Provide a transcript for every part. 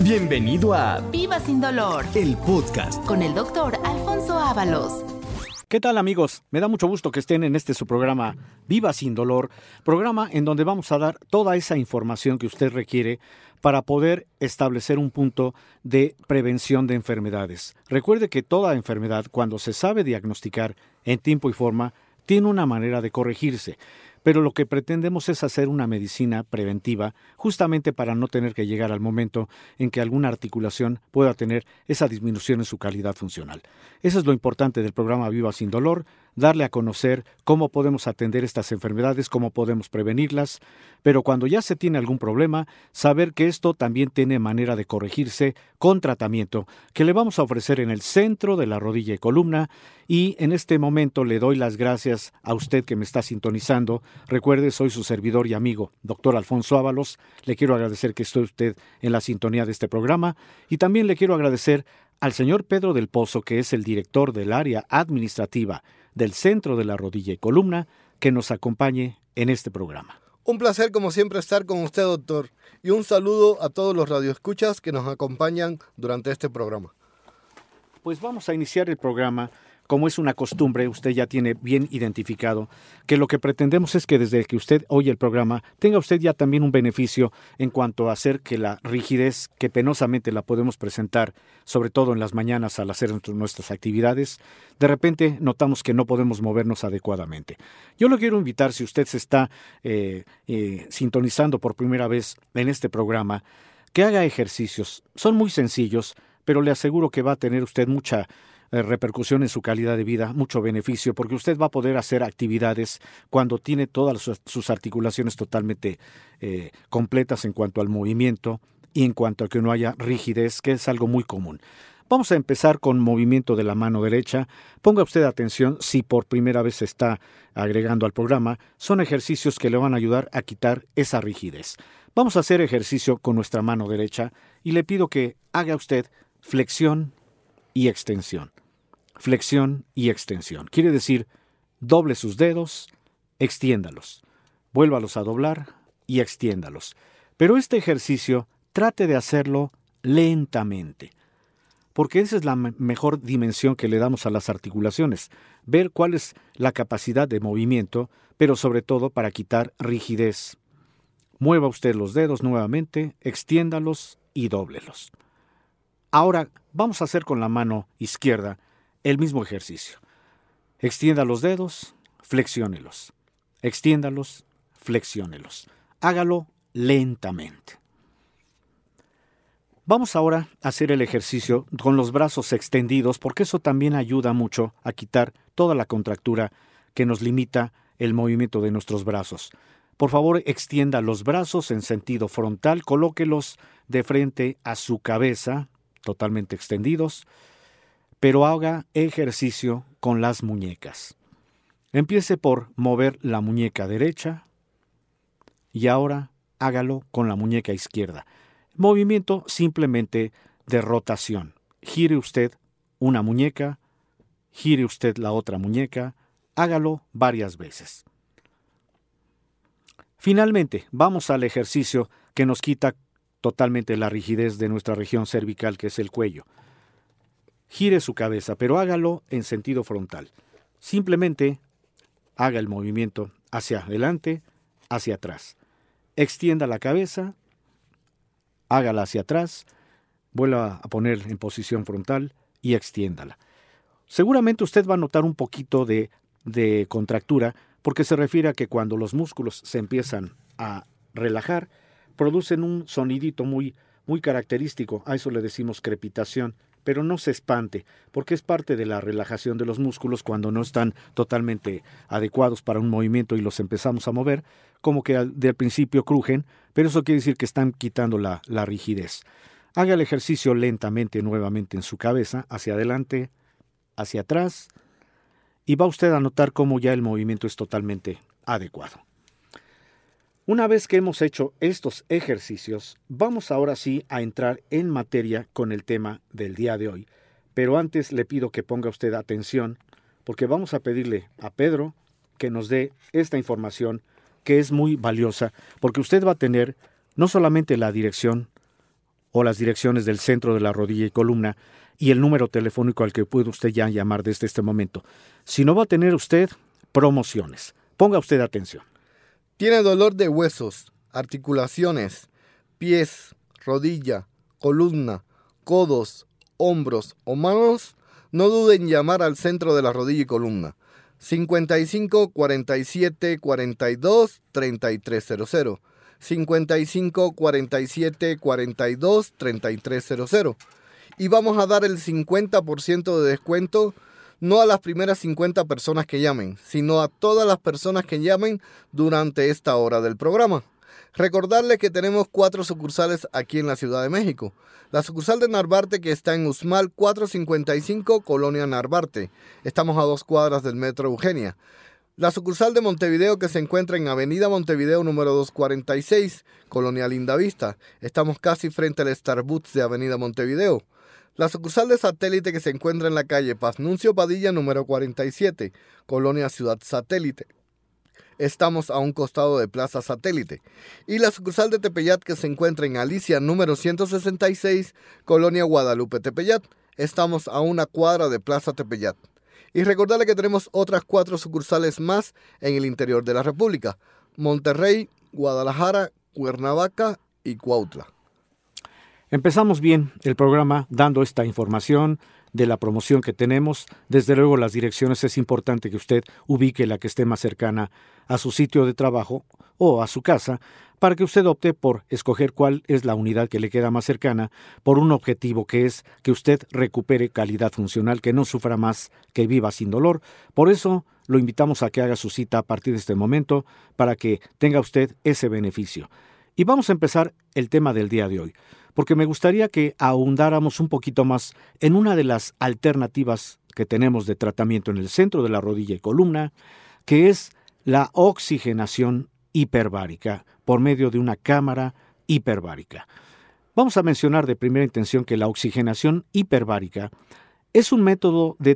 Bienvenido a Viva sin dolor el podcast. con el doctor Alfonso Ábalos. ¿Qué tal amigos? Me da mucho gusto que estén en este su programa Viva sin dolor, programa en donde vamos a dar toda esa información que usted requiere para poder establecer un punto de prevención de enfermedades. Recuerde que toda enfermedad, cuando se sabe diagnosticar en tiempo y forma, tiene una manera de corregirse pero lo que pretendemos es hacer una medicina preventiva justamente para no tener que llegar al momento en que alguna articulación pueda tener esa disminución en su calidad funcional. Eso es lo importante del programa Viva sin Dolor, darle a conocer cómo podemos atender estas enfermedades, cómo podemos prevenirlas, pero cuando ya se tiene algún problema, saber que esto también tiene manera de corregirse con tratamiento que le vamos a ofrecer en el centro de la rodilla y columna y en este momento le doy las gracias a usted que me está sintonizando. Recuerde, soy su servidor y amigo, doctor Alfonso Ábalos. Le quiero agradecer que esté usted en la sintonía de este programa y también le quiero agradecer al señor Pedro del Pozo, que es el director del área administrativa del Centro de la Rodilla y Columna, que nos acompañe en este programa. Un placer como siempre estar con usted, doctor, y un saludo a todos los radioescuchas que nos acompañan durante este programa. Pues vamos a iniciar el programa como es una costumbre, usted ya tiene bien identificado que lo que pretendemos es que desde que usted oye el programa tenga usted ya también un beneficio en cuanto a hacer que la rigidez que penosamente la podemos presentar, sobre todo en las mañanas al hacer nuestras actividades, de repente notamos que no podemos movernos adecuadamente. Yo lo quiero invitar, si usted se está eh, eh, sintonizando por primera vez en este programa, que haga ejercicios. Son muy sencillos, pero le aseguro que va a tener usted mucha repercusión en su calidad de vida, mucho beneficio, porque usted va a poder hacer actividades cuando tiene todas sus, articulaciones totalmente eh, completas en cuanto al movimiento y en cuanto a que no haya rigidez, que es algo muy común. Vamos a empezar con movimiento de la mano derecha. Ponga usted atención si por primera vez se está agregando al programa. Son ejercicios que le van a ayudar a quitar esa rigidez. Vamos a hacer ejercicio con nuestra mano derecha y le pido que haga usted flexión y extensión flexión y extensión. Quiere decir, doble sus dedos, extiéndalos, vuélvalos a doblar y extiéndalos. Pero este ejercicio trate de hacerlo lentamente, porque esa es la mejor dimensión que le damos a las articulaciones, ver cuál es la capacidad de movimiento, pero sobre todo para quitar rigidez. Mueva usted los dedos nuevamente, extiéndalos y dóblelos. Ahora vamos a hacer con la mano izquierda el mismo ejercicio. Extienda los dedos, flexiónelos. Extiéndalos, flexiónelos. Hágalo lentamente. Vamos ahora a hacer el ejercicio con los brazos extendidos porque eso también ayuda mucho a quitar toda la contractura que nos limita el movimiento de nuestros brazos. Por favor, extienda los brazos en sentido frontal, colóquelos de frente a su cabeza, totalmente extendidos pero haga ejercicio con las muñecas. Empiece por mover la muñeca derecha y ahora hágalo con la muñeca izquierda. Movimiento simplemente de rotación. Gire usted una muñeca, gire usted la otra muñeca, hágalo varias veces. Finalmente, vamos al ejercicio que nos quita totalmente la rigidez de nuestra región cervical, que es el cuello. Gire su cabeza, pero hágalo en sentido frontal. Simplemente haga el movimiento hacia adelante, hacia atrás. Extienda la cabeza, hágala hacia atrás, vuelva a poner en posición frontal y extiéndala. Seguramente usted va a notar un poquito de, de contractura porque se refiere a que cuando los músculos se empiezan a relajar, producen un sonidito muy, muy característico. A eso le decimos crepitación pero no se espante, porque es parte de la relajación de los músculos cuando no están totalmente adecuados para un movimiento y los empezamos a mover, como que al, principio crujen, pero eso quiere decir que están quitando la, la rigidez. Haga el ejercicio lentamente nuevamente en su cabeza, hacia adelante, hacia atrás, y va usted a notar cómo ya el movimiento es totalmente adecuado. Una vez que hemos hecho estos ejercicios, vamos ahora sí a entrar en materia con el tema del día de hoy. Pero antes le pido que ponga usted atención, porque vamos a pedirle a Pedro que nos dé esta información que es muy valiosa, porque usted va a tener no solamente la dirección o las direcciones del centro de la rodilla y columna y el número telefónico al que puede usted ya llamar desde este momento. Si no va a tener usted promociones, ponga usted atención. ¿Tiene dolor de huesos, articulaciones, pies, rodilla, columna, codos, hombros o manos? No duden en llamar al centro de la rodilla y columna. 55 47 42 3300. 55 47 42 3300. Y vamos a dar el 50% de descuento no a las primeras 50 personas que llamen, sino a todas las personas que llamen durante esta hora del programa. Recordarles que tenemos cuatro sucursales aquí en la Ciudad de México. La sucursal de Narvarte que está en Usmal 455, Colonia Narvarte. Estamos a dos cuadras del Metro Eugenia. La sucursal de Montevideo que se encuentra en Avenida Montevideo número 246, Colonia Lindavista. Estamos casi frente al Starbucks de Avenida Montevideo. La sucursal de satélite que se encuentra en la calle Paz-Nuncio Padilla número 47, Colonia Ciudad Satélite. Estamos a un costado de Plaza Satélite. Y la sucursal de Tepeyat que se encuentra en Alicia número 166, Colonia Guadalupe Tepeyat. Estamos a una cuadra de Plaza Tepeyat. Y recordarle que tenemos otras cuatro sucursales más en el interior de la República. Monterrey, Guadalajara, Cuernavaca y Cuautla. Empezamos bien el programa dando esta información de la promoción que tenemos. Desde luego las direcciones es importante que usted ubique la que esté más cercana a su sitio de trabajo o a su casa para que usted opte por escoger cuál es la unidad que le queda más cercana por un objetivo que es que usted recupere calidad funcional, que no sufra más, que viva sin dolor. Por eso lo invitamos a que haga su cita a partir de este momento para que tenga usted ese beneficio. Y vamos a empezar el tema del día de hoy porque me gustaría que ahondáramos un poquito más en una de las alternativas que tenemos de tratamiento en el centro de la rodilla y columna, que es la oxigenación hiperbárica por medio de una cámara hiperbárica. Vamos a mencionar de primera intención que la oxigenación hiperbárica es un método de,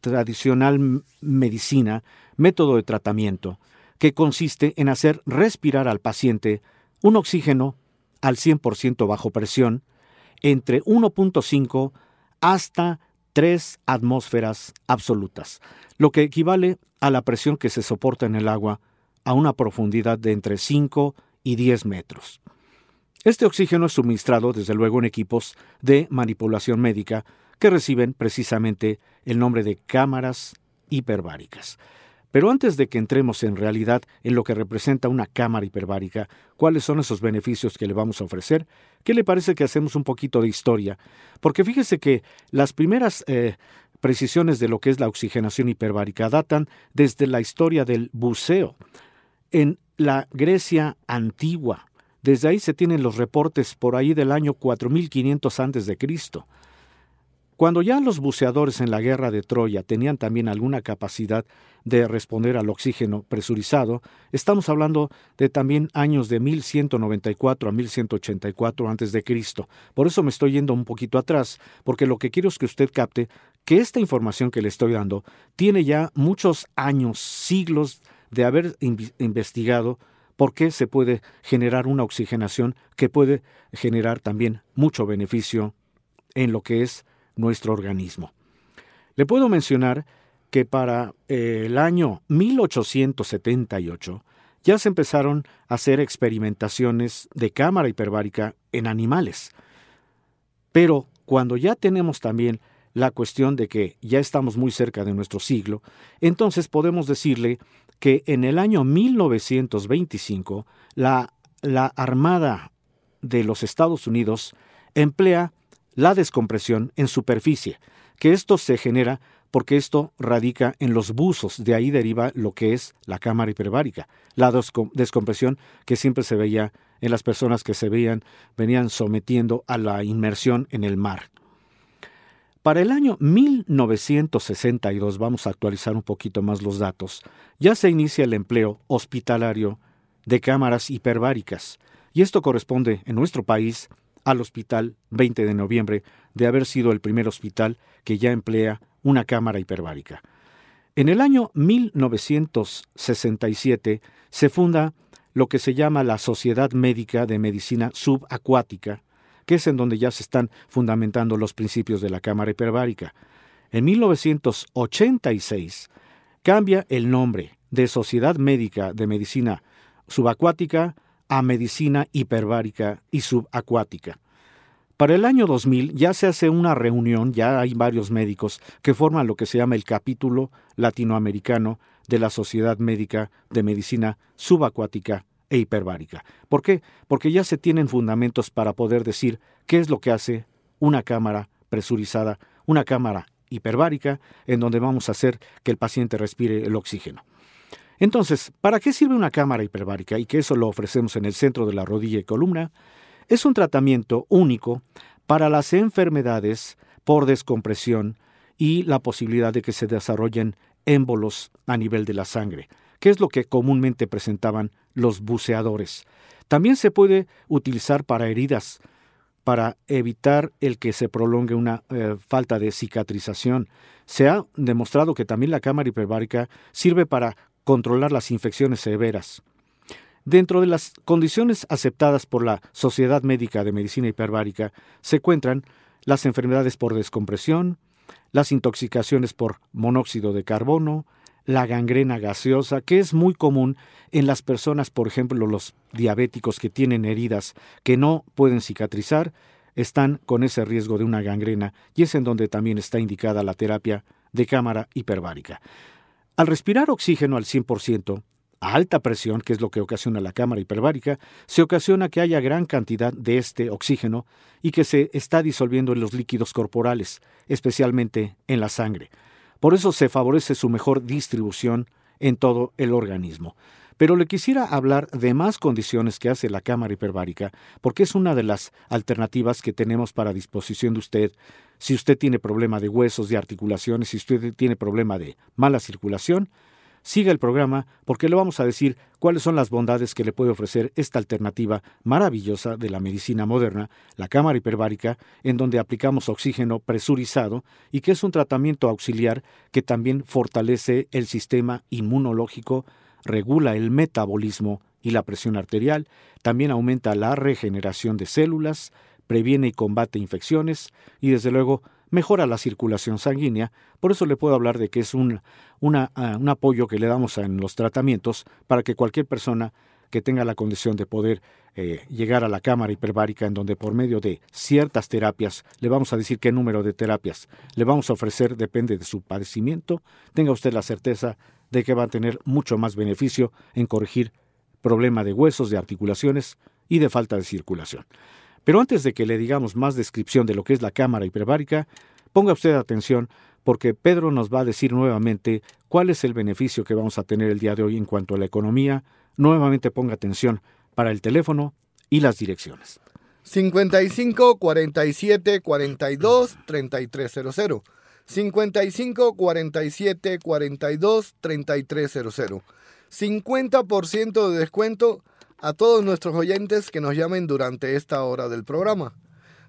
tradicional medicina, método de tratamiento, que consiste en hacer respirar al paciente un oxígeno al 100% bajo presión, entre 1.5 hasta 3 atmósferas absolutas, lo que equivale a la presión que se soporta en el agua a una profundidad de entre 5 y 10 metros. Este oxígeno es suministrado desde luego en equipos de manipulación médica que reciben precisamente el nombre de cámaras hiperbáricas. Pero antes de que entremos en realidad en lo que representa una cámara hiperbárica, cuáles son esos beneficios que le vamos a ofrecer, ¿qué le parece que hacemos un poquito de historia? Porque fíjese que las primeras eh, precisiones de lo que es la oxigenación hiperbárica datan desde la historia del buceo. En la Grecia antigua, desde ahí se tienen los reportes por ahí del año 4500 antes de Cristo. Cuando ya los buceadores en la guerra de Troya tenían también alguna capacidad de responder al oxígeno presurizado, estamos hablando de también años de 1194 a 1184 antes de Cristo. Por eso me estoy yendo un poquito atrás, porque lo que quiero es que usted capte que esta información que le estoy dando tiene ya muchos años, siglos de haber investigado por qué se puede generar una oxigenación que puede generar también mucho beneficio en lo que es nuestro organismo. Le puedo mencionar que para eh, el año 1878 ya se empezaron a hacer experimentaciones de cámara hiperbárica en animales. Pero cuando ya tenemos también la cuestión de que ya estamos muy cerca de nuestro siglo, entonces podemos decirle que en el año 1925 la, la Armada de los Estados Unidos emplea la descompresión en superficie, que esto se genera porque esto radica en los buzos, de ahí deriva lo que es la cámara hiperbárica, la descompresión que siempre se veía en las personas que se veían, venían sometiendo a la inmersión en el mar. Para el año 1962, vamos a actualizar un poquito más los datos, ya se inicia el empleo hospitalario de cámaras hiperbáricas, y esto corresponde en nuestro país al Hospital 20 de Noviembre de haber sido el primer hospital que ya emplea una cámara hiperbárica. En el año 1967 se funda lo que se llama la Sociedad Médica de Medicina Subacuática, que es en donde ya se están fundamentando los principios de la cámara hiperbárica. En 1986 cambia el nombre de Sociedad Médica de Medicina Subacuática a Medicina Hiperbárica y Subacuática. Para el año 2000 ya se hace una reunión, ya hay varios médicos que forman lo que se llama el capítulo latinoamericano de la Sociedad Médica de Medicina Subacuática e Hiperbárica. ¿Por qué? Porque ya se tienen fundamentos para poder decir qué es lo que hace una cámara presurizada, una cámara hiperbárica, en donde vamos a hacer que el paciente respire el oxígeno. Entonces, ¿para qué sirve una cámara hiperbárica? Y que eso lo ofrecemos en el centro de la rodilla y columna. Es un tratamiento único para las enfermedades por descompresión y la posibilidad de que se desarrollen émbolos a nivel de la sangre, que es lo que comúnmente presentaban los buceadores. También se puede utilizar para heridas, para evitar el que se prolongue una eh, falta de cicatrización. Se ha demostrado que también la cámara hiperbárica sirve para controlar las infecciones severas. Dentro de las condiciones aceptadas por la Sociedad Médica de Medicina Hiperbárica se encuentran las enfermedades por descompresión, las intoxicaciones por monóxido de carbono, la gangrena gaseosa, que es muy común en las personas, por ejemplo, los diabéticos que tienen heridas que no pueden cicatrizar, están con ese riesgo de una gangrena y es en donde también está indicada la terapia de cámara hiperbárica. Al respirar oxígeno al 100%, a alta presión, que es lo que ocasiona la cámara hiperbárica, se ocasiona que haya gran cantidad de este oxígeno y que se está disolviendo en los líquidos corporales, especialmente en la sangre. Por eso se favorece su mejor distribución en todo el organismo. Pero le quisiera hablar de más condiciones que hace la cámara hiperbárica, porque es una de las alternativas que tenemos para disposición de usted. Si usted tiene problema de huesos, de articulaciones, si usted tiene problema de mala circulación, Siga el programa porque le vamos a decir cuáles son las bondades que le puede ofrecer esta alternativa maravillosa de la medicina moderna, la cámara hiperbárica, en donde aplicamos oxígeno presurizado y que es un tratamiento auxiliar que también fortalece el sistema inmunológico, regula el metabolismo y la presión arterial, también aumenta la regeneración de células, previene y combate infecciones y desde luego mejora la circulación sanguínea, por eso le puedo hablar de que es un, ah, un apoyo que le damos en los tratamientos para que cualquier persona que tenga la condición de poder eh, llegar a la cámara hiperbárica en donde por medio de ciertas terapias, le vamos a decir qué número de terapias le vamos a ofrecer, depende de su padecimiento, tenga usted la certeza de que va a tener mucho más beneficio en corregir problema de huesos, de articulaciones y de falta de circulación. Pero antes de que le digamos más descripción de lo que es la cámara hiperbárica, ponga usted atención porque Pedro nos va a decir nuevamente cuál es el beneficio que vamos a tener el día de hoy en cuanto a la economía. Nuevamente ponga atención para el teléfono y las direcciones. 55 47 42 3300. 55 47 42 3300. 50% de descuento a todos nuestros oyentes que nos llamen durante esta hora del programa.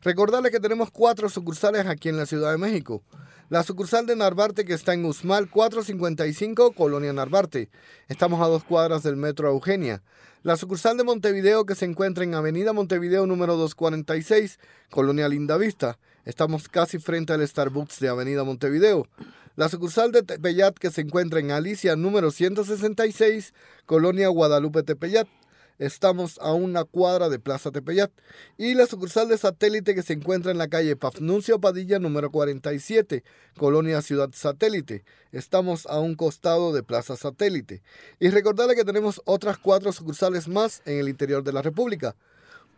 Recordarles que tenemos cuatro sucursales aquí en la Ciudad de México. La sucursal de Narvarte que está en Usmal 455, Colonia Narvarte. Estamos a dos cuadras del Metro Eugenia. La sucursal de Montevideo que se encuentra en Avenida Montevideo número 246, Colonia Lindavista. Estamos casi frente al Starbucks de Avenida Montevideo. La sucursal de Tepeyat que se encuentra en Alicia número 166, Colonia Guadalupe Tepeyat. Estamos a una cuadra de Plaza Tepeyat y la sucursal de satélite que se encuentra en la calle Pafnuncio Padilla número 47, Colonia Ciudad Satélite. Estamos a un costado de Plaza Satélite. Y recordarle que tenemos otras cuatro sucursales más en el interior de la República.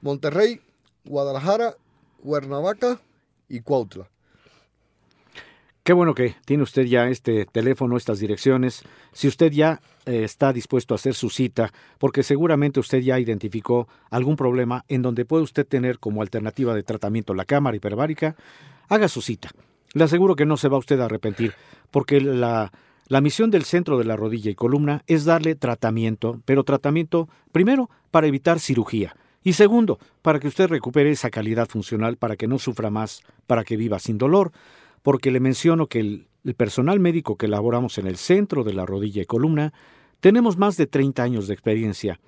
Monterrey, Guadalajara, Cuernavaca y Cuautla. Qué bueno que tiene usted ya este teléfono, estas direcciones. Si usted ya eh, está dispuesto a hacer su cita, porque seguramente usted ya identificó algún problema en donde puede usted tener como alternativa de tratamiento la cámara hiperbárica, haga su cita. Le aseguro que no se va usted a arrepentir, porque la, la misión del centro de la rodilla y columna es darle tratamiento, pero tratamiento primero para evitar cirugía. Y segundo, para que usted recupere esa calidad funcional, para que no sufra más, para que viva sin dolor porque le menciono que el, personal médico que elaboramos en el centro de la rodilla y columna tenemos más de 30 años de experiencia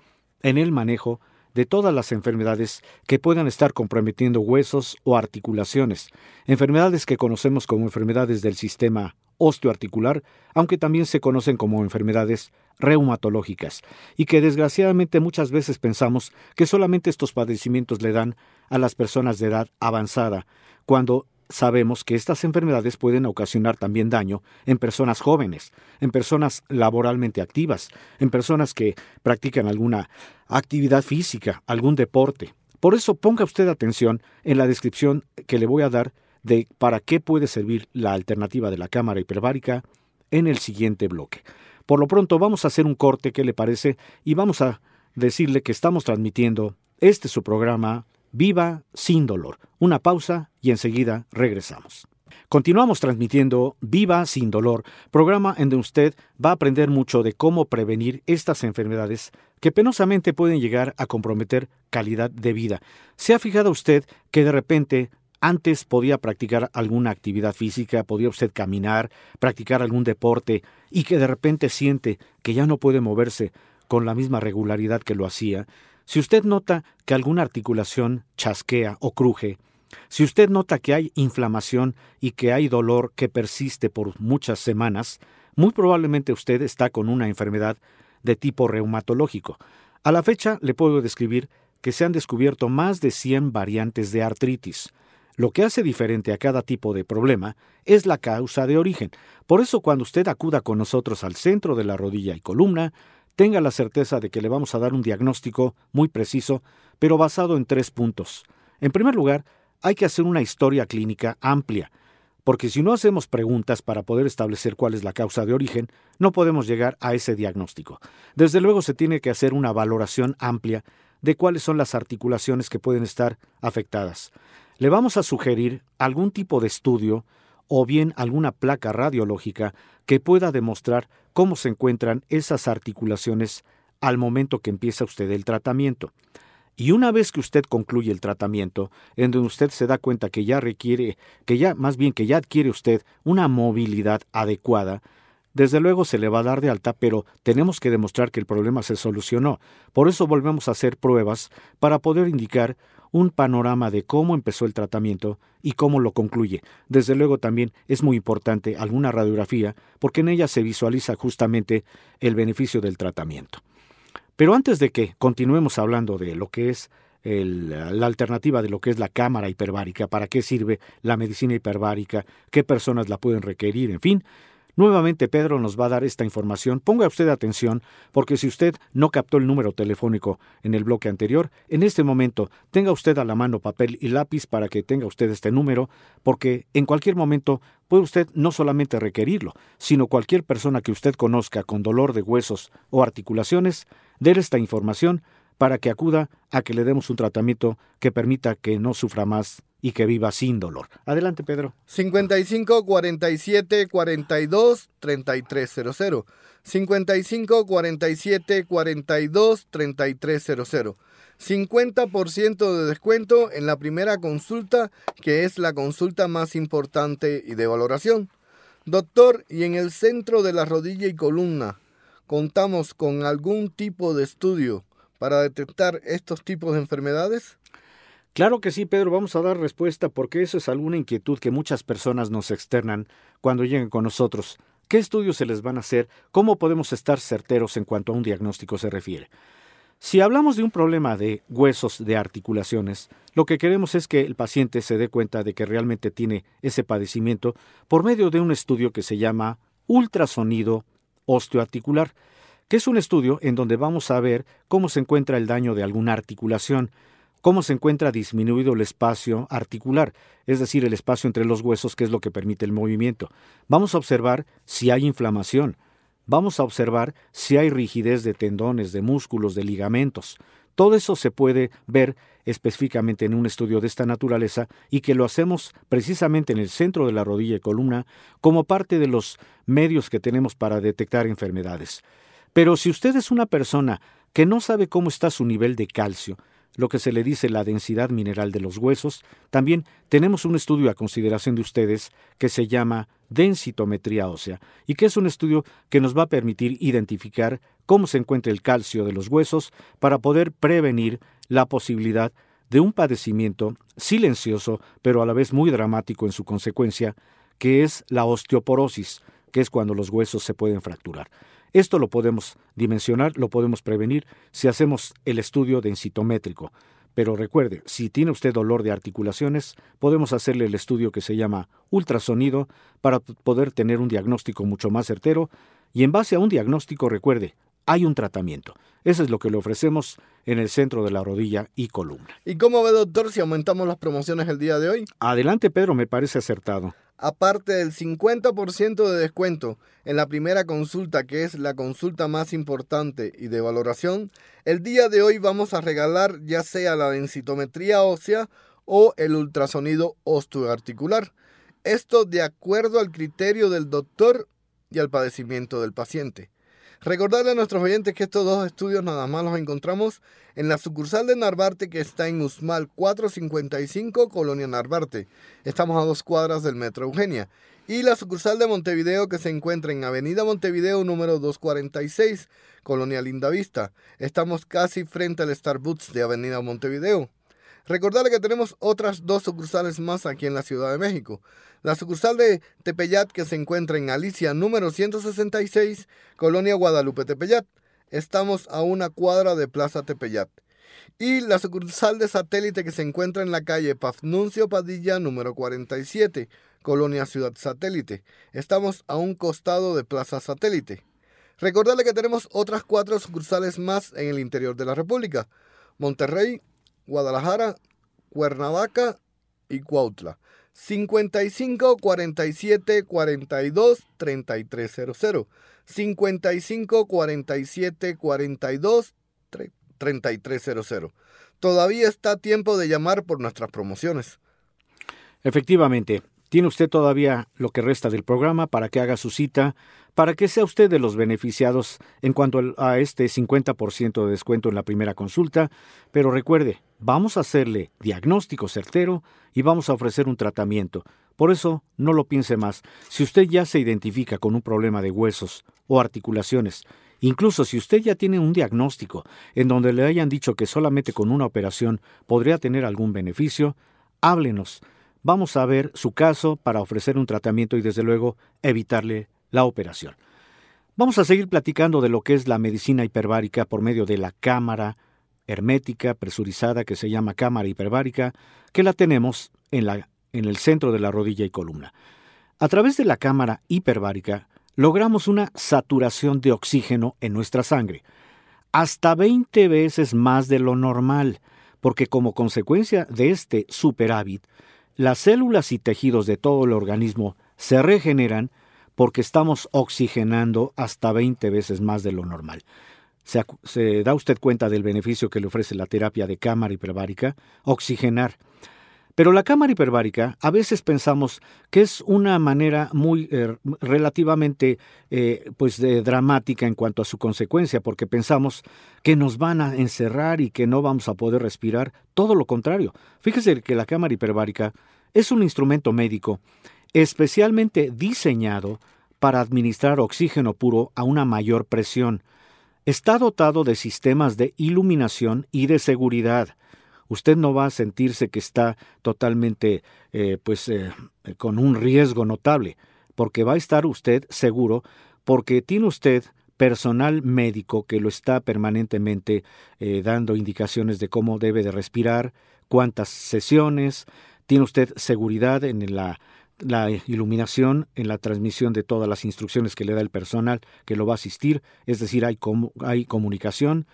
en el manejo de todas las enfermedades que puedan estar comprometiendo huesos o articulaciones, enfermedades que conocemos como enfermedades del sistema osteoarticular, aunque también se conocen como enfermedades reumatológicas, y que desgraciadamente muchas veces pensamos que solamente estos padecimientos le dan a las personas de edad avanzada, cuando sabemos que estas enfermedades pueden ocasionar también daño en personas jóvenes, en personas laboralmente activas, en personas que practican alguna actividad física, algún deporte. Por eso ponga usted atención en la descripción que le voy a dar de para qué puede servir la alternativa de la cámara hiperbárica en el siguiente bloque. Por lo pronto vamos a hacer un corte, ¿qué le parece? Y vamos a decirle que estamos transmitiendo este su programa Viva sin dolor. Una pausa y enseguida regresamos. Continuamos transmitiendo Viva sin dolor, programa en donde usted va a aprender mucho de cómo prevenir estas enfermedades que penosamente pueden llegar a comprometer calidad de vida. ¿Se ha fijado usted que de repente antes podía practicar alguna actividad física, podía usted caminar, practicar algún deporte y que de repente siente que ya no puede moverse con la misma regularidad que lo hacía? Si usted nota que alguna articulación chasquea o cruje, si usted nota que hay inflamación y que hay dolor que persiste por muchas semanas, muy probablemente usted está con una enfermedad de tipo reumatológico. A la fecha le puedo describir que se han descubierto más de 100 variantes de artritis. Lo que hace diferente a cada tipo de problema es la causa de origen. Por eso cuando usted acuda con nosotros al centro de la rodilla y columna, tenga la certeza de que le vamos a dar un diagnóstico muy preciso, pero basado en tres puntos. En primer lugar, hay que hacer una historia clínica amplia, porque si no hacemos preguntas para poder establecer cuál es la causa de origen, no podemos llegar a ese diagnóstico. Desde luego se tiene que hacer una valoración amplia de cuáles son las articulaciones que pueden estar afectadas. Le vamos a sugerir algún tipo de estudio o bien alguna placa radiológica que pueda demostrar cómo se encuentran esas articulaciones al momento que empieza usted el tratamiento. Y una vez que usted concluye el tratamiento, en donde usted se da cuenta que ya requiere, que ya, más bien que ya adquiere usted una movilidad adecuada, desde luego se le va a dar de alta, pero tenemos que demostrar que el problema se solucionó. Por eso volvemos a hacer pruebas para poder indicar un panorama de cómo empezó el tratamiento y cómo lo concluye. Desde luego también es muy importante alguna radiografía porque en ella se visualiza justamente el beneficio del tratamiento. Pero antes de que continuemos hablando de lo que es la alternativa de lo que es la cámara hiperbárica, para qué sirve la medicina hiperbárica, qué personas la pueden requerir, en fin, Nuevamente Pedro nos va a dar esta información. Ponga usted atención, porque si usted no captó el número telefónico en el bloque anterior, en este momento tenga usted a la mano papel y lápiz para que tenga usted este número, porque en cualquier momento puede usted no solamente requerirlo, sino cualquier persona que usted conozca con dolor de huesos o articulaciones, déle esta información para que acuda a que le demos un tratamiento que permita que no sufra más y que viva sin dolor. Adelante, Pedro. 55 47 42 3300. 55 47 42 3300. 50% de descuento en la primera consulta, que es la consulta más importante y de valoración. Doctor, ¿y en el centro de la rodilla y columna contamos con algún tipo de estudio para detectar estos tipos de enfermedades? Claro que sí, Pedro, vamos a dar respuesta porque eso es alguna inquietud que muchas personas nos externan cuando llegan con nosotros. ¿Qué estudios se les van a hacer? ¿Cómo podemos estar certeros en cuanto a un diagnóstico se refiere? Si hablamos de un problema de huesos, de articulaciones, lo que queremos es que el paciente se dé cuenta de que realmente tiene ese padecimiento por medio de un estudio que se llama ultrasonido osteoarticular, que es un estudio en donde vamos a ver cómo se encuentra el daño de alguna articulación cómo se encuentra disminuido el espacio articular, es decir, el espacio entre los huesos que es lo que permite el movimiento. Vamos a observar si hay inflamación, vamos a observar si hay rigidez de tendones, de músculos, de ligamentos. Todo eso se puede ver específicamente en un estudio de esta naturaleza y que lo hacemos precisamente en el centro de la rodilla y columna como parte de los medios que tenemos para detectar enfermedades. Pero si usted es una persona que no sabe cómo está su nivel de calcio, lo que se le dice la densidad mineral de los huesos. También tenemos un estudio a consideración de ustedes que se llama densitometría ósea y que es un estudio que nos va a permitir identificar cómo se encuentra el calcio de los huesos para poder prevenir la posibilidad de un padecimiento silencioso pero a la vez muy dramático en su consecuencia, que es la osteoporosis, que es cuando los huesos se pueden fracturar. Esto lo podemos dimensionar, lo podemos prevenir si hacemos el estudio densitométrico. Pero recuerde, si tiene usted dolor de articulaciones, podemos hacerle el estudio que se llama ultrasonido para poder tener un diagnóstico mucho más certero y en base a un diagnóstico, recuerde, hay un tratamiento. Eso es lo que le ofrecemos en el centro de la rodilla y columna. ¿Y cómo ve, doctor, si aumentamos las promociones el día de hoy? Adelante, Pedro, me parece acertado. Aparte del 50% de descuento en la primera consulta, que es la consulta más importante y de valoración, el día de hoy vamos a regalar ya sea la densitometría ósea o el ultrasonido osteoarticular. Esto de acuerdo al criterio del doctor y al padecimiento del paciente. Recordarle a nuestros oyentes que estos dos estudios nada más los encontramos en la sucursal de Narvarte que está en Usmal 455, Colonia Narvarte. Estamos a dos cuadras del Metro Eugenia. Y la sucursal de Montevideo que se encuentra en Avenida Montevideo número 246, Colonia Lindavista. Estamos casi frente al Starbucks de Avenida Montevideo. Recordarle que tenemos otras dos sucursales más aquí en la Ciudad de México. La sucursal de Tepeyat que se encuentra en Alicia número 166, Colonia Guadalupe Tepeyat. Estamos a una cuadra de Plaza Tepeyat. Y la sucursal de satélite que se encuentra en la calle Pafnuncio Padilla número 47, Colonia Ciudad Satélite. Estamos a un costado de Plaza Satélite. Recordarle que tenemos otras cuatro sucursales más en el interior de la República. Monterrey, Guadalajara, Cuernavaca y Cuautla. 55 47 42 3300. 55 47 42 3300. Todavía está tiempo de llamar por nuestras promociones. Efectivamente, tiene usted todavía lo que resta del programa para que haga su cita, para que sea usted de los beneficiados en cuanto a este 50% de descuento en la primera consulta, pero recuerde, vamos a hacerle diagnóstico certero y vamos a ofrecer un tratamiento. Por eso, no lo piense más. Si usted ya se identifica con un problema de huesos o articulaciones, incluso si usted ya tiene un diagnóstico en donde le hayan dicho que solamente con una operación podría tener algún beneficio, háblenos vamos a ver su caso para ofrecer un tratamiento y desde luego evitarle la operación. Vamos a seguir platicando de lo que es la medicina hiperbárica por medio de la cámara hermética presurizada que se llama cámara hiperbárica, que la tenemos en, la, en el centro de la rodilla y columna. A través de la cámara hiperbárica logramos una saturación de oxígeno en nuestra sangre, hasta 20 veces más de lo normal, porque como consecuencia de este superávit, las células y tejidos de todo el organismo se regeneran porque estamos oxigenando hasta 20 veces más de lo normal. ¿Se, da usted cuenta del beneficio que le ofrece la terapia de cámara hiperbárica? Oxigenar. Pero la cámara hiperbárica a veces pensamos que es una manera muy eh, relativamente eh, pues dramática en cuanto a su consecuencia, porque pensamos que nos van a encerrar y que no vamos a poder respirar. Todo lo contrario. Fíjese que la cámara hiperbárica es un instrumento médico especialmente diseñado para administrar oxígeno puro a una mayor presión. Está dotado de sistemas de iluminación y de seguridad. Usted no va a sentirse que está totalmente eh, pues eh, con un riesgo notable, porque va a estar usted seguro, porque tiene usted personal médico que lo está permanentemente eh, dando indicaciones de cómo debe de respirar, cuántas sesiones, tiene usted seguridad en la, iluminación, en la transmisión de todas las instrucciones que le da el personal que lo va a asistir, es decir, hay, hay comunicación.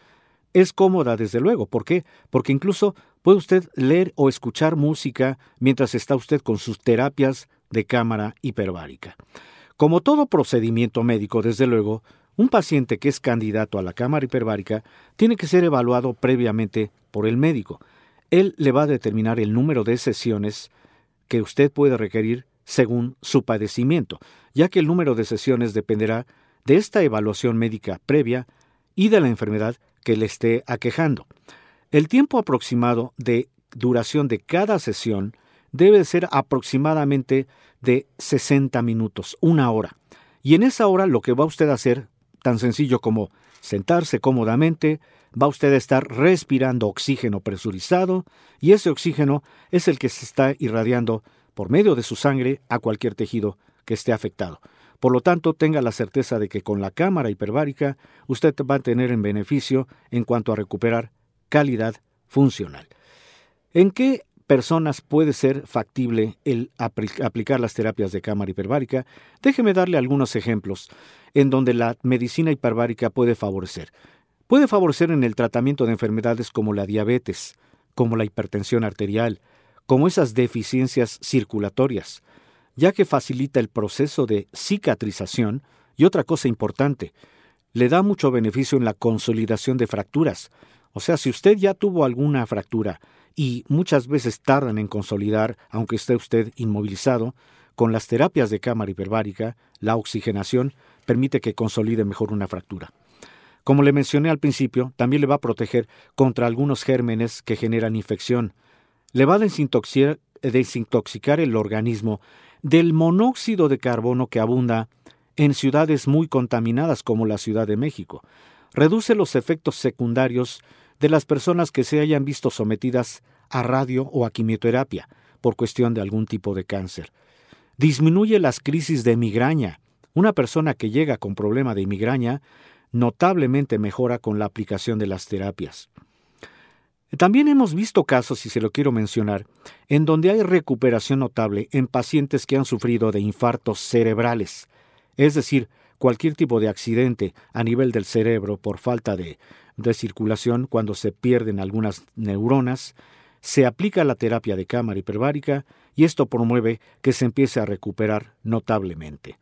Es cómoda, desde luego. ¿Por qué? Porque incluso puede usted leer o escuchar música mientras está usted con sus terapias de cámara hiperbárica. Como todo procedimiento médico, desde luego, un paciente que es candidato a la cámara hiperbárica tiene que ser evaluado previamente por el médico. Él le va a determinar el número de sesiones que usted puede requerir según su padecimiento, ya que el número de sesiones dependerá de esta evaluación médica previa y de la enfermedad que le esté aquejando. El tiempo aproximado de duración de cada sesión debe ser aproximadamente de 60 minutos, una hora. Y en esa hora lo que va usted a hacer, tan sencillo como sentarse cómodamente, va usted a estar respirando oxígeno presurizado y ese oxígeno es el que se está irradiando por medio de su sangre a cualquier tejido que esté afectado. Por lo tanto, tenga la certeza de que con la cámara hiperbárica usted va a tener en beneficio en cuanto a recuperar calidad funcional. ¿En qué personas puede ser factible el aplicar las terapias de cámara hiperbárica? Déjeme darle algunos ejemplos en donde la medicina hiperbárica puede favorecer. Puede favorecer en el tratamiento de enfermedades como la diabetes, como la hipertensión arterial, como esas deficiencias circulatorias, ya que facilita el proceso de cicatrización y otra cosa importante, le da mucho beneficio en la consolidación de fracturas. O sea, si usted ya tuvo alguna fractura y muchas veces tardan en consolidar, aunque esté usted inmovilizado, con las terapias de cámara hiperbárica, la oxigenación permite que consolide mejor una fractura. Como le mencioné al principio, también le va a proteger contra algunos gérmenes que generan infección. Le va a desintoxicar, el organismo del monóxido de carbono que abunda en ciudades muy contaminadas como la Ciudad de México. Reduce los efectos secundarios de las personas que se hayan visto sometidas a radio o a quimioterapia por cuestión de algún tipo de cáncer. Disminuye las crisis de migraña. Una persona que llega con problema de migraña notablemente mejora con la aplicación de las terapias. También hemos visto casos, y se lo quiero mencionar, en donde hay recuperación notable en pacientes que han sufrido de infartos cerebrales, es decir, cualquier tipo de accidente a nivel del cerebro por falta de, de circulación cuando se pierden algunas neuronas, se aplica la terapia de cámara hiperbárica y esto promueve que se empiece a recuperar notablemente.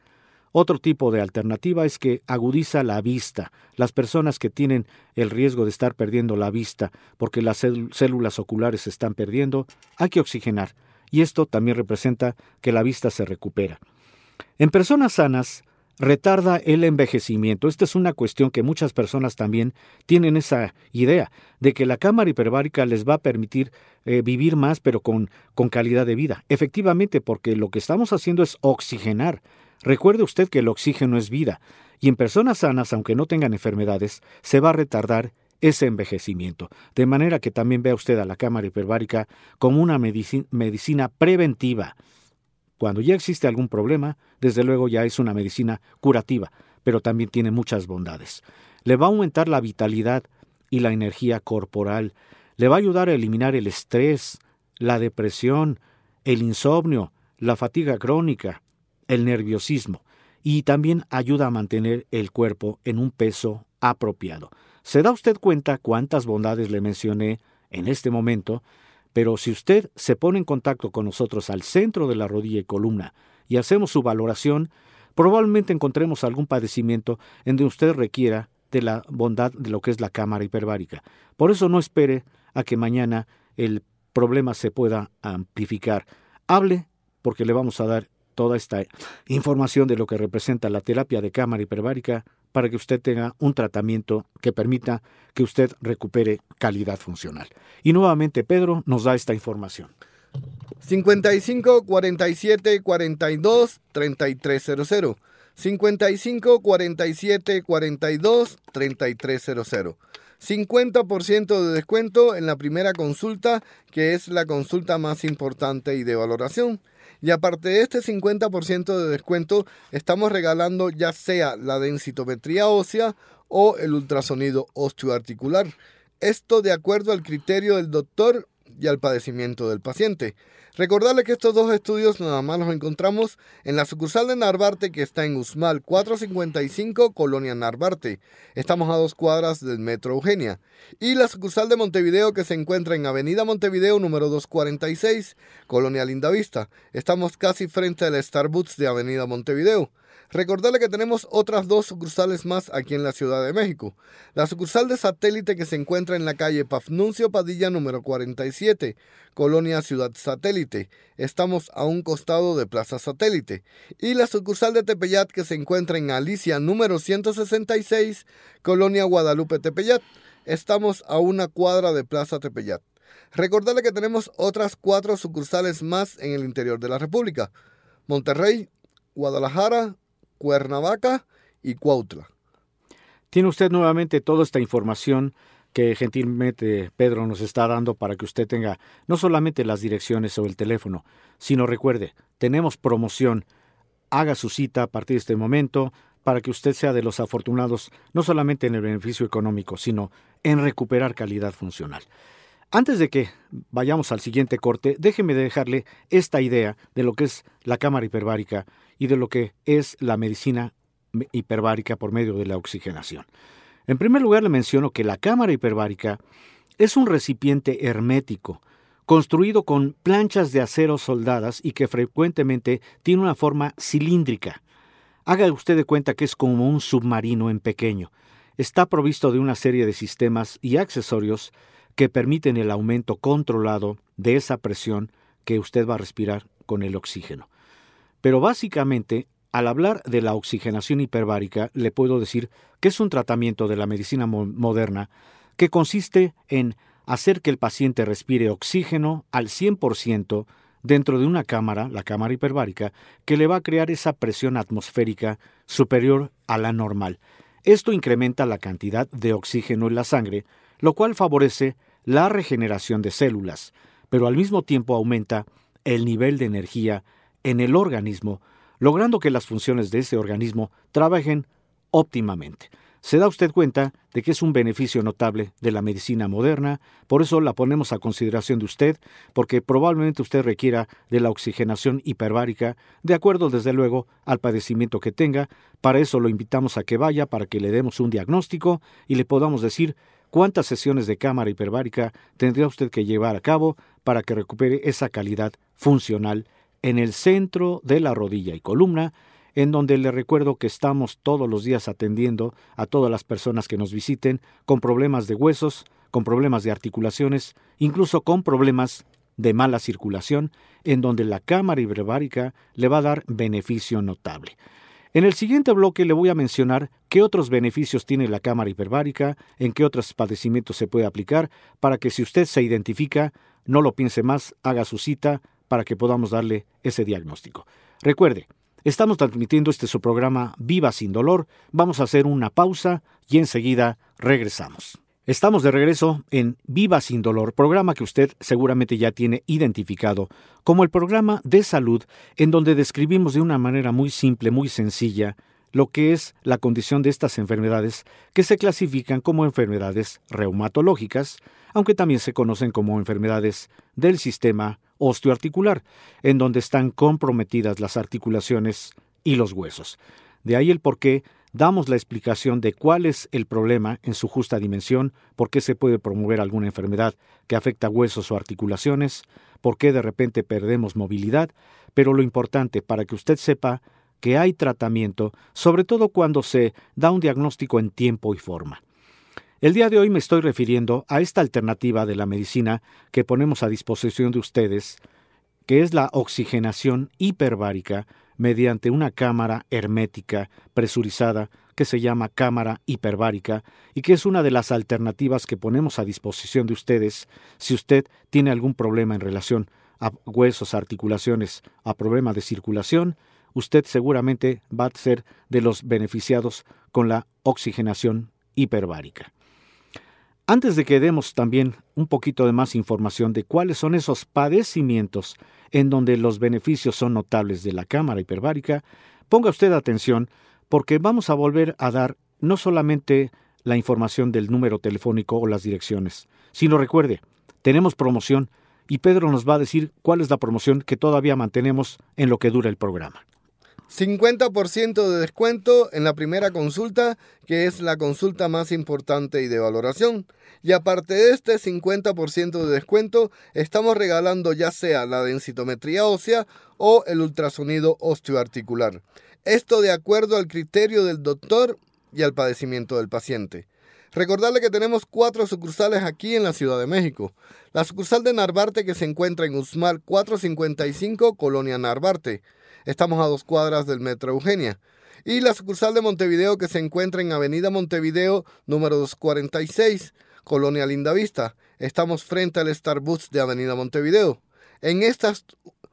Otro tipo de alternativa es que agudiza la vista. Las personas que tienen el riesgo de estar perdiendo la vista porque las células oculares se están perdiendo, hay que oxigenar. Y esto también representa que la vista se recupera. En personas sanas, retarda el envejecimiento. Esta es una cuestión que muchas personas también tienen esa idea de que la cámara hiperbárica les va a permitir eh, vivir más pero con, con calidad de vida. Efectivamente, porque lo que estamos haciendo es oxigenar. Recuerde usted que el oxígeno es vida, y en personas sanas, aunque no tengan enfermedades, se va a retardar ese envejecimiento, de manera que también vea usted a la cámara hiperbárica como una medicina preventiva. Cuando ya existe algún problema, desde luego ya es una medicina curativa, pero también tiene muchas bondades. Le va a aumentar la vitalidad y la energía corporal, le va a ayudar a eliminar el estrés, la depresión, el insomnio, la fatiga crónica, el nerviosismo y también ayuda a mantener el cuerpo en un peso apropiado. ¿Se da usted cuenta cuántas bondades le mencioné en este momento? Pero si usted se pone en contacto con nosotros al centro de la rodilla y columna y hacemos su valoración, probablemente encontremos algún padecimiento en donde usted requiera de la bondad de lo que es la cámara hiperbárica. Por eso no espere a que mañana el problema se pueda amplificar. Hable porque le vamos a dar toda esta información de lo que representa la terapia de cámara hiperbárica para que usted tenga un tratamiento que permita que usted recupere calidad funcional. Y nuevamente Pedro nos da esta información. 55 47 42 3300 55 47 42 3300 50% de descuento en la primera consulta, que es la consulta más importante y de valoración. Y aparte de este 50% de descuento, estamos regalando ya sea la densitometría ósea o el ultrasonido osteoarticular. Esto de acuerdo al criterio del doctor y al padecimiento del paciente. Recordarle que estos dos estudios nada más los encontramos en la sucursal de Narvarte que está en Usmal 455, Colonia Narvarte. Estamos a dos cuadras del Metro Eugenia. Y la sucursal de Montevideo que se encuentra en Avenida Montevideo número 246, Colonia Lindavista. Estamos casi frente al Starbucks de Avenida Montevideo. Recordarle que tenemos otras dos sucursales más aquí en la Ciudad de México. La sucursal de satélite que se encuentra en la calle Pafnuncio Padilla número 47, Colonia Ciudad Satélite. Estamos a un costado de Plaza Satélite. Y la sucursal de Tepeyat que se encuentra en Alicia número 166, Colonia Guadalupe Tepeyat. Estamos a una cuadra de Plaza Tepeyat. Recordarle que tenemos otras cuatro sucursales más en el interior de la República. Monterrey, Guadalajara, Cuernavaca y Cuautla. Tiene usted nuevamente toda esta información que gentilmente Pedro nos está dando para que usted tenga no solamente las direcciones o el teléfono, sino recuerde, tenemos promoción. Haga su cita a partir de este momento para que usted sea de los afortunados no solamente en el beneficio económico, sino en recuperar calidad funcional. Antes de que vayamos al siguiente corte, déjeme dejarle esta idea de lo que es la cámara hiperbárica y de lo que es la medicina hiperbárica por medio de la oxigenación. En primer lugar, le menciono que la cámara hiperbárica es un recipiente hermético, construido con planchas de acero soldadas y que frecuentemente tiene una forma cilíndrica. Haga usted de cuenta que es como un submarino en pequeño. Está provisto de una serie de sistemas y accesorios que permiten el aumento controlado de esa presión que usted va a respirar con el oxígeno. Pero básicamente, al hablar de la oxigenación hiperbárica, le puedo decir que es un tratamiento de la medicina moderna que consiste en hacer que el paciente respire oxígeno al 100% dentro de una cámara, la cámara hiperbárica, que le va a crear esa presión atmosférica superior a la normal. Esto incrementa la cantidad de oxígeno en la sangre, lo cual favorece la regeneración de células, pero al mismo tiempo aumenta el nivel de energía en el organismo, logrando que las funciones de ese organismo trabajen óptimamente. Se da usted cuenta de que es un beneficio notable de la medicina moderna, por eso la ponemos a consideración de usted, porque probablemente usted requiera de la oxigenación hiperbárica, de acuerdo desde luego al padecimiento que tenga. Para eso lo invitamos a que vaya, para que le demos un diagnóstico y le podamos decir ¿Cuántas sesiones de cámara hiperbárica tendría usted que llevar a cabo para que recupere esa calidad funcional en el centro de la rodilla y columna, en donde le recuerdo que estamos todos los días atendiendo a todas las personas que nos visiten con problemas de huesos, con problemas de articulaciones, incluso con problemas de mala circulación, en donde la cámara hiperbárica le va a dar beneficio notable. En el siguiente bloque le voy a mencionar qué otros beneficios tiene la cámara hiperbárica, en qué otros padecimientos se puede aplicar, para que si usted se identifica, no lo piense más, haga su cita para que podamos darle ese diagnóstico. Recuerde, estamos transmitiendo este su programa Viva sin dolor. Vamos a hacer una pausa y enseguida regresamos. Estamos de regreso en Viva sin Dolor, programa que usted seguramente ya tiene identificado como el programa de salud en donde describimos de una manera muy simple, muy sencilla, lo que es la condición de estas enfermedades que se clasifican como enfermedades reumatológicas, aunque también se conocen como enfermedades del sistema osteoarticular, en donde están comprometidas las articulaciones y los huesos. De ahí el por qué damos la explicación de cuál es el problema en su justa dimensión, por qué se puede promover alguna enfermedad que afecta huesos o articulaciones, por qué de repente perdemos movilidad, pero lo importante para que usted sepa que hay tratamiento, sobre todo cuando se da un diagnóstico en tiempo y forma. El día de hoy me estoy refiriendo a esta alternativa de la medicina que ponemos a disposición de ustedes, que es la oxigenación hiperbárica mediante una cámara hermética presurizada que se llama cámara hiperbárica y que es una de las alternativas que ponemos a disposición de ustedes si usted tiene algún problema en relación a huesos, articulaciones, a problema de circulación, usted seguramente va a ser de los beneficiados con la oxigenación hiperbárica. Antes de que demos también un poquito de más información de cuáles son esos padecimientos en donde los beneficios son notables de la cámara hiperbárica, ponga usted atención porque vamos a volver a dar no solamente la información del número telefónico o las direcciones, sino recuerde, tenemos promoción y Pedro nos va a decir cuál es la promoción que todavía mantenemos en lo que dura el programa. 50% de descuento en la primera consulta, que es la consulta más importante y de valoración. Y aparte de este 50% de descuento, estamos regalando ya sea la densitometría ósea o el ultrasonido osteoarticular. Esto de acuerdo al criterio del doctor y al padecimiento del paciente. Recordarle que tenemos cuatro sucursales aquí en la Ciudad de México. La sucursal de Narvarte que se encuentra en Usmar 455, Colonia Narvarte. Estamos a dos cuadras del Metro Eugenia. Y la sucursal de Montevideo que se encuentra en Avenida Montevideo número 246, Colonia Lindavista. Estamos frente al Starbucks de Avenida Montevideo. En estas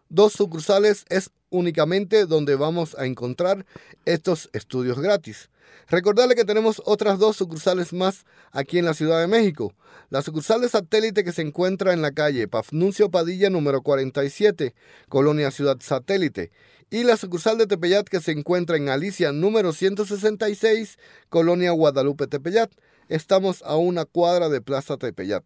dos sucursales es únicamente donde vamos a encontrar estos estudios gratis. Recordarle que tenemos otras dos sucursales más aquí en la Ciudad de México. La sucursal de satélite que se encuentra en la calle Pafnuncio Padilla número 47, Colonia Ciudad Satélite. Y la sucursal de Tepeyat que se encuentra en Alicia número 166, Colonia Guadalupe Tepeyat. Estamos a una cuadra de Plaza Tepeyat.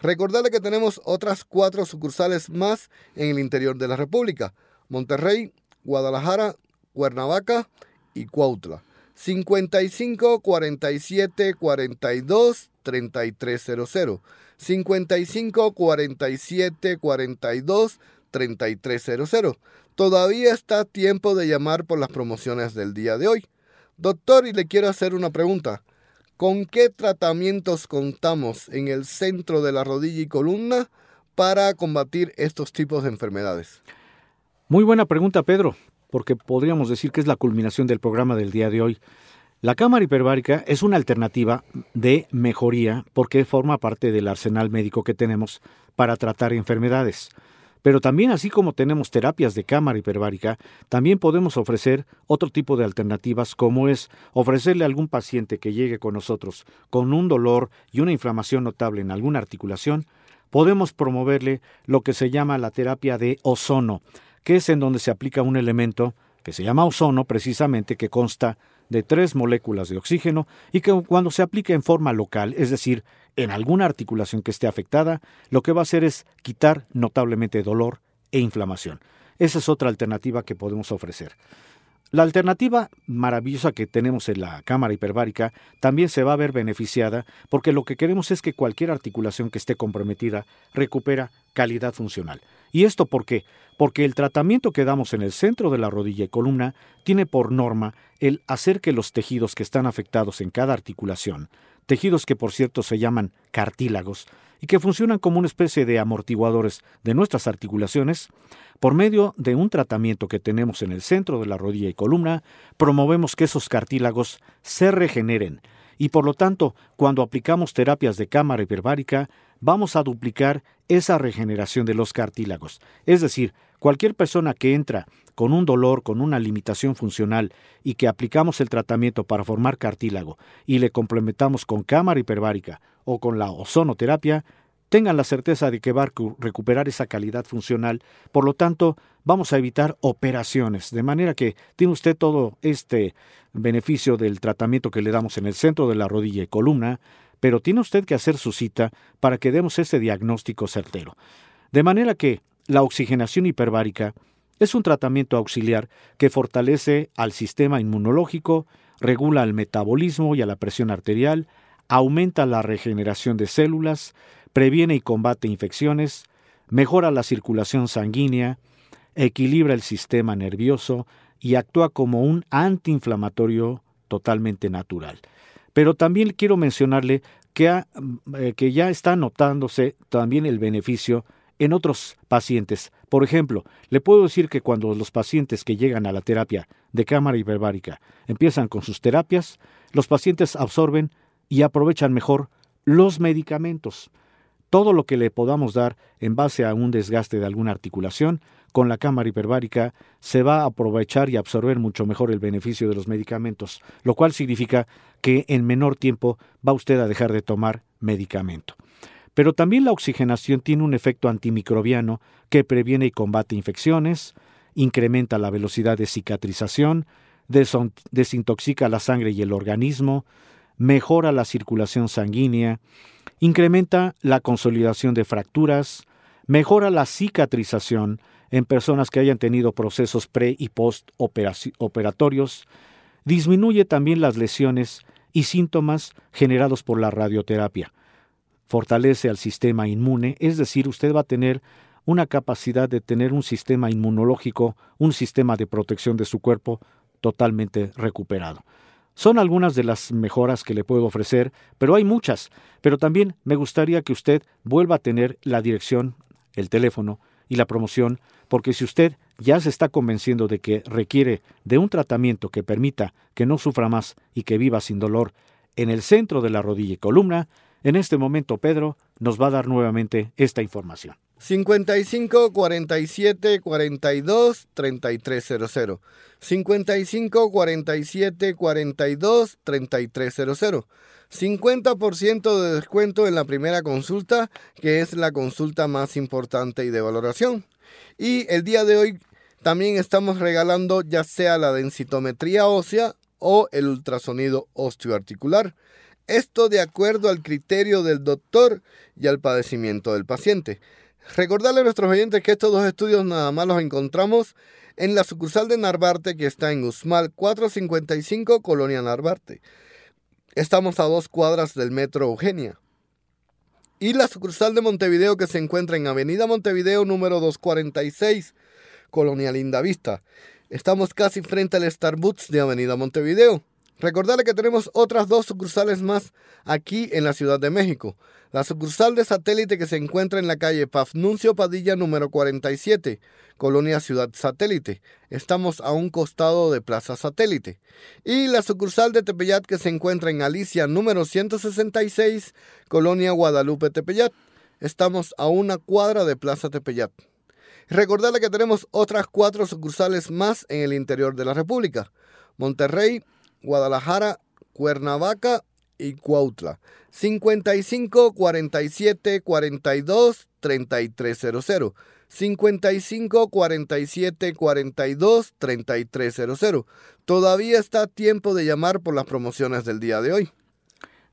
Recordarle que tenemos otras cuatro sucursales más en el interior de la República. Monterrey, Guadalajara, Cuernavaca y Cuautla. 55 47 42 3300. 55 47 42 3300. Todavía está tiempo de llamar por las promociones del día de hoy. Doctor, y le quiero hacer una pregunta. ¿Con qué tratamientos contamos en el centro de la rodilla y columna para combatir estos tipos de enfermedades? Muy buena pregunta, Pedro porque podríamos decir que es la culminación del programa del día de hoy. La cámara hiperbárica es una alternativa de mejoría porque forma parte del arsenal médico que tenemos para tratar enfermedades. Pero también así como tenemos terapias de cámara hiperbárica, también podemos ofrecer otro tipo de alternativas como es ofrecerle a algún paciente que llegue con nosotros con un dolor y una inflamación notable en alguna articulación, podemos promoverle lo que se llama la terapia de ozono, que es en donde se aplica un elemento que se llama ozono, precisamente que consta de tres moléculas de oxígeno y que cuando se aplica en forma local, es decir, en alguna articulación que esté afectada, lo que va a hacer es quitar notablemente dolor e inflamación. Esa es otra alternativa que podemos ofrecer. La alternativa maravillosa que tenemos en la cámara hiperbárica también se va a ver beneficiada porque lo que queremos es que cualquier articulación que esté comprometida recupera calidad funcional. ¿Y esto por qué? Porque el tratamiento que damos en el centro de la rodilla y columna tiene por norma el hacer que los tejidos que están afectados en cada articulación, tejidos que por cierto se llaman cartílagos y que funcionan como una especie de amortiguadores de nuestras articulaciones, por medio de un tratamiento que tenemos en el centro de la rodilla y columna, promovemos que esos cartílagos se regeneren. Y por lo tanto, cuando aplicamos terapias de cámara hiperbárica, vamos a duplicar esa regeneración de los cartílagos. Es decir, cualquier persona que entra con un dolor, con una limitación funcional y que aplicamos el tratamiento para formar cartílago y le complementamos con cámara hiperbárica o con la ozonoterapia, tengan la certeza de que va a recuperar esa calidad funcional. Por lo tanto, vamos a evitar operaciones, de manera que tiene usted todo este beneficio del tratamiento que le damos en el centro de la rodilla y columna, pero tiene usted que hacer su cita para que demos ese diagnóstico certero. De manera que la oxigenación hiperbárica es un tratamiento auxiliar que fortalece al sistema inmunológico, regula el metabolismo y a la presión arterial, aumenta la regeneración de células, previene y combate infecciones, mejora la circulación sanguínea, equilibra el sistema nervioso y actúa como un antiinflamatorio totalmente natural. Pero también quiero mencionarle que, eh, que ya está notándose también el beneficio en otros pacientes. Por ejemplo, le puedo decir que cuando los pacientes que llegan a la terapia de cámara hiperbárica empiezan con sus terapias, los pacientes absorben y aprovechan mejor los medicamentos todo lo que le podamos dar en base a un desgaste de alguna articulación, con la cámara hiperbárica se va a aprovechar y absorber mucho mejor el beneficio de los medicamentos, lo cual significa que en menor tiempo va usted a dejar de tomar medicamento. Pero también la oxigenación tiene un efecto antimicrobiano que previene y combate infecciones, incrementa la velocidad de cicatrización, desintoxica la sangre y el organismo, mejora la circulación sanguínea, incrementa la consolidación de fracturas, mejora la cicatrización en personas que hayan tenido procesos pre y post operatorios, disminuye también las lesiones y síntomas generados por la radioterapia. Fortalece al sistema inmune, es decir, usted va a tener una capacidad de tener un sistema inmunológico, un sistema de protección de su cuerpo totalmente recuperado. Son algunas de las mejoras que le puedo ofrecer, pero hay muchas. Pero también me gustaría que usted vuelva a tener la dirección, el teléfono y la promoción, porque si usted ya se está convenciendo de que requiere de un tratamiento que permita que no sufra más y que viva sin dolor en el centro de la rodilla y columna, En este momento Pedro nos va a dar nuevamente esta información. 55 47 42 3300. 55 47 42 3300. 50% de descuento en la primera consulta, que es la consulta más importante y de valoración. Y el día de hoy también estamos regalando ya sea la densitometría ósea o el ultrasonido osteoarticular. Esto de acuerdo al criterio del doctor y al padecimiento del paciente. Recordarle a nuestros oyentes que estos dos estudios nada más los encontramos en la sucursal de Narvarte que está en Usmal 455, Colonia Narvarte. Estamos a dos cuadras del metro Eugenia. Y la sucursal de Montevideo que se encuentra en Avenida Montevideo número 246, Colonia Lindavista. Estamos casi frente al Starbucks de Avenida Montevideo. Recordarle que tenemos otras dos sucursales más aquí en la Ciudad de México. La sucursal de satélite que se encuentra en la calle Pafnuncio Padilla número 47, Colonia Ciudad Satélite. Estamos a un costado de Plaza Satélite. Y la sucursal de Tepeyat que se encuentra en Alicia número 166, Colonia Guadalupe Tepeyat. Estamos a una cuadra de Plaza Tepeyat. Recordarle que tenemos otras cuatro sucursales más en el interior de la República. Monterrey, Guadalajara, Cuernavaca y Cuautla. 55 47 42 3300. 55 47 42 3300. Todavía está tiempo de llamar por las promociones del día de hoy.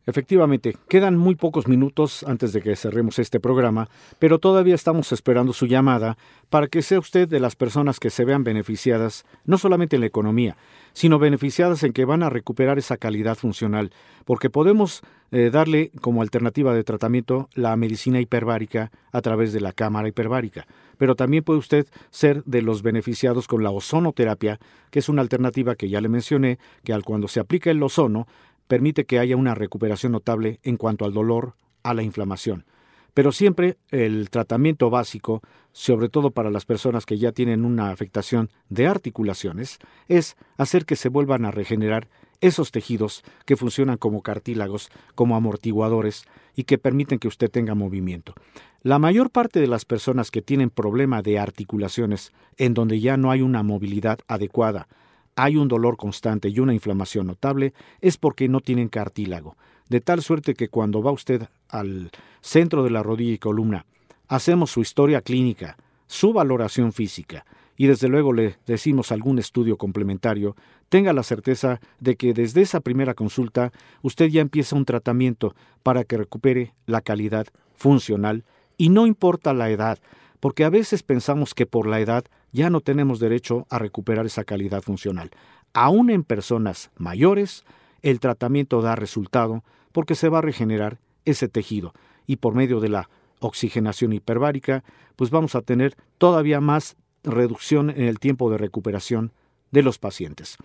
Efectivamente, quedan muy pocos minutos antes de que cerremos este programa, pero todavía estamos esperando su llamada para que sea usted de las personas que se vean beneficiadas, no solamente en la economía, sino beneficiadas en que van a recuperar esa calidad funcional, porque podemos eh, darle como alternativa de tratamiento la medicina hiperbárica a través de la cámara hiperbárica, pero también puede usted ser de los beneficiados con la ozonoterapia, que es una alternativa que ya le mencioné, que al cuando se aplica el ozono, permite que haya una recuperación notable en cuanto al dolor, a la inflamación. Pero siempre el tratamiento básico, sobre todo para las personas que ya tienen una afectación de articulaciones, es hacer que se vuelvan a regenerar esos tejidos que funcionan como cartílagos, como amortiguadores y que permiten que usted tenga movimiento. La mayor parte de las personas que tienen problema de articulaciones, en donde ya no hay una movilidad adecuada, hay un dolor constante y una inflamación notable, es porque no tienen cartílago, de tal suerte que cuando va usted al centro de la rodilla y columna, hacemos su historia clínica, su valoración física, y desde luego le decimos algún estudio complementario, tenga la certeza de que desde esa primera consulta usted ya empieza un tratamiento para que recupere la calidad funcional y no importa la edad, porque a veces pensamos que por la edad ya no tenemos derecho a recuperar esa calidad funcional. Aún en personas mayores, el tratamiento da resultado porque se va a regenerar ese tejido y por medio de la oxigenación hiperbárica, pues vamos a tener todavía más reducción en el tiempo de recuperación de los pacientes.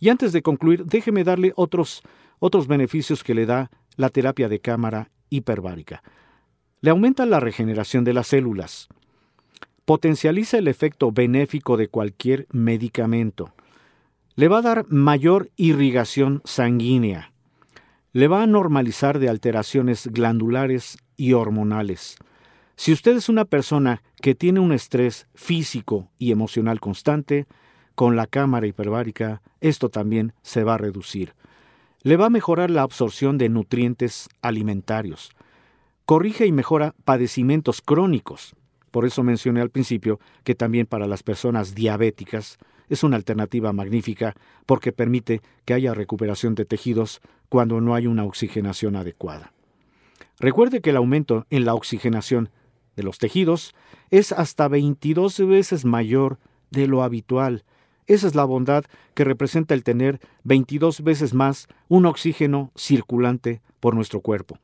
Y antes de concluir, déjeme darle otros, otros beneficios que le da la terapia de cámara hiperbárica. Le aumenta la regeneración de las células, potencializa el efecto benéfico de cualquier medicamento. Le va a dar mayor irrigación sanguínea. Le va a normalizar de alteraciones glandulares y hormonales. Si usted es una persona que tiene un estrés físico y emocional constante, con la cámara hiperbárica esto también se va a reducir. Le va a mejorar la absorción de nutrientes alimentarios. Corrige y mejora padecimientos crónicos. Por eso mencioné al principio que también para las personas diabéticas es una alternativa magnífica porque permite que haya recuperación de tejidos cuando no hay una oxigenación adecuada. Recuerde que el aumento en la oxigenación de los tejidos es hasta 22 veces mayor de lo habitual. Esa es la bondad que representa el tener 22 veces más un oxígeno circulante por nuestro cuerpo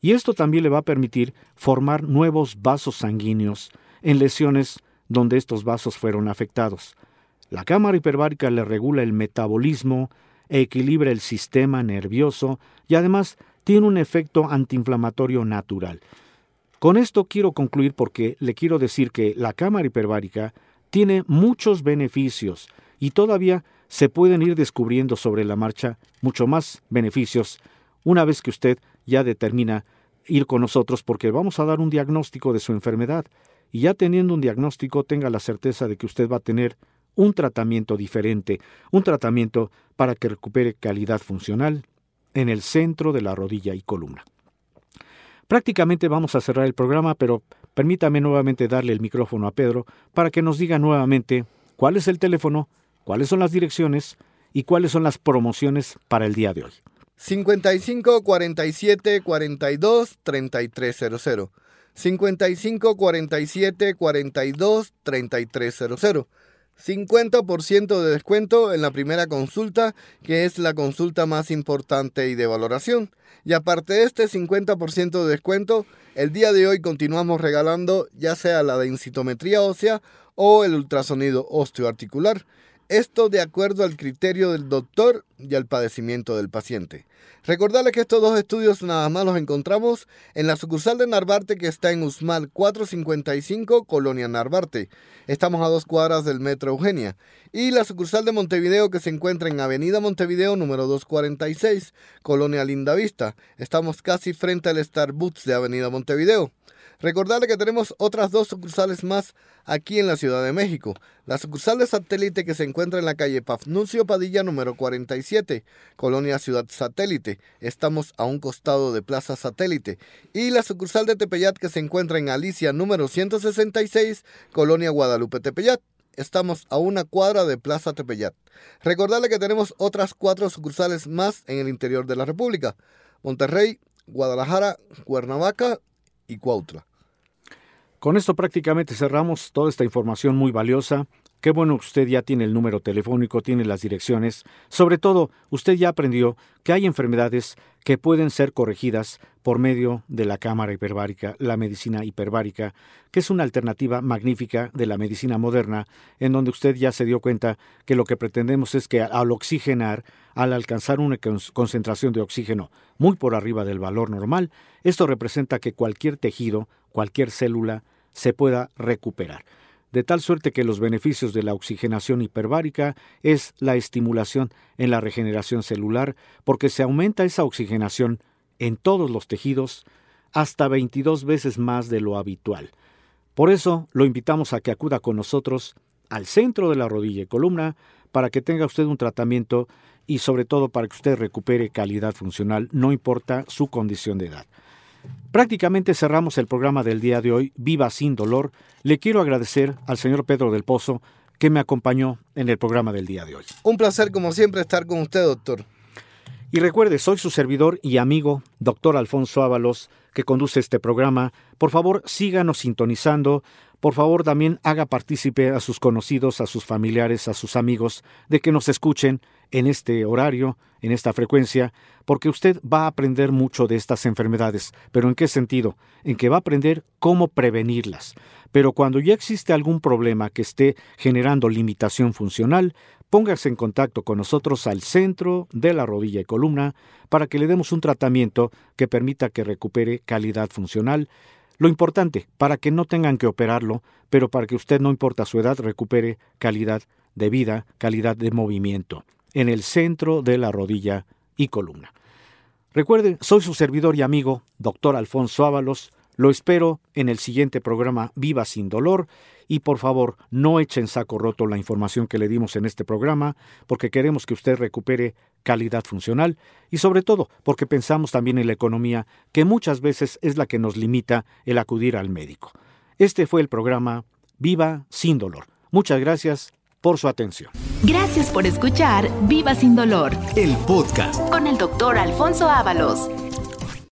y esto también le va a permitir formar nuevos vasos sanguíneos en lesiones donde estos vasos fueron afectados. La cámara hiperbárica le regula el metabolismo, equilibra el sistema nervioso y además tiene un efecto antiinflamatorio natural. Con esto quiero concluir porque le quiero decir que la cámara hiperbárica tiene muchos beneficios y todavía se pueden ir descubriendo sobre la marcha mucho más beneficios una vez que usted ya determina ir con nosotros porque vamos a dar un diagnóstico de su enfermedad y ya teniendo un diagnóstico tenga la certeza de que usted va a tener un tratamiento diferente, un tratamiento para que recupere calidad funcional en el centro de la rodilla y columna. Prácticamente vamos a cerrar el programa, pero permítame nuevamente darle el micrófono a Pedro para que nos diga nuevamente cuál es el teléfono, cuáles son las direcciones y cuáles son las promociones para el día de hoy. 55 47 42 3300. 55 47 42 3300. 50% de descuento en la primera consulta, que es la consulta más importante y de valoración. Y aparte de este 50% de descuento, el día de hoy continuamos regalando ya sea la densitometría ósea o el ultrasonido osteoarticular. Esto de acuerdo al criterio del doctor y al padecimiento del paciente. Recordarles que estos dos estudios nada más los encontramos en la sucursal de Narvarte que está en Usmal 455, Colonia Narvarte. Estamos a dos cuadras del Metro Eugenia. Y la sucursal de Montevideo que se encuentra en Avenida Montevideo número 246, Colonia Lindavista. Estamos casi frente al Starbucks de Avenida Montevideo. Recordarle que tenemos otras dos sucursales más aquí en la Ciudad de México. La sucursal de satélite que se encuentra en la calle Pafnuncio Padilla número 47, Colonia Ciudad Satélite. Estamos a un costado de Plaza Satélite. Y la sucursal de Tepeyat que se encuentra en Alicia número 166, Colonia Guadalupe Tepeyat. Estamos a una cuadra de Plaza Tepeyat. Recordarle que tenemos otras cuatro sucursales más en el interior de la República. Monterrey, Guadalajara, Cuernavaca y Cuautla. Con esto prácticamente cerramos toda esta información muy valiosa. Qué bueno que usted ya tiene el número telefónico, tiene las direcciones. Sobre todo, usted ya aprendió que hay enfermedades que pueden ser corregidas por medio de la cámara hiperbárica, la medicina hiperbárica, que es una alternativa magnífica de la medicina moderna, en donde usted ya se dio cuenta que lo que pretendemos es que al oxigenar, al alcanzar una concentración de oxígeno muy por arriba del valor normal, esto representa que cualquier tejido, cualquier célula se pueda recuperar. De tal suerte que los beneficios de la oxigenación hiperbárica es la estimulación en la regeneración celular, porque se aumenta esa oxigenación en todos los tejidos hasta 22 veces más de lo habitual. Por eso lo invitamos a que acuda con nosotros al centro de la rodilla y columna para que tenga usted un tratamiento y sobre todo para que usted recupere calidad funcional, no importa su condición de edad. Prácticamente cerramos el programa del día de hoy, Viva sin dolor. Le quiero agradecer al señor Pedro del Pozo que me acompañó en el programa del día de hoy. Un placer como siempre estar con usted, doctor. Y recuerde, soy su servidor y amigo, doctor Alfonso Ábalos, que conduce este programa. Por favor, síganos sintonizando. Por favor, también haga partícipe a sus conocidos, a sus familiares, a sus amigos, de que nos escuchen en este horario, en esta frecuencia, porque usted va a aprender mucho de estas enfermedades. ¿Pero en qué sentido? En que va a aprender cómo prevenirlas. Pero cuando ya existe algún problema que esté generando limitación funcional, póngase en contacto con nosotros al centro de la rodilla y columna para que le demos un tratamiento que permita que recupere calidad funcional. Lo importante, para que no tengan que operarlo, pero para que usted, no importa su edad, recupere calidad de vida, calidad de movimiento en el centro de la rodilla y columna. Recuerde, soy su servidor y amigo, doctor Alfonso Ábalos. Lo espero en el siguiente programa Viva sin dolor y por favor no echen saco roto la información que le dimos en este programa porque queremos que usted recupere calidad funcional y sobre todo porque pensamos también en la economía que muchas veces es la que nos limita el acudir al médico. Este fue el programa Viva sin dolor. Muchas gracias por su atención. Gracias por escuchar Viva sin dolor El podcast. con el doctor Alfonso Ábalos.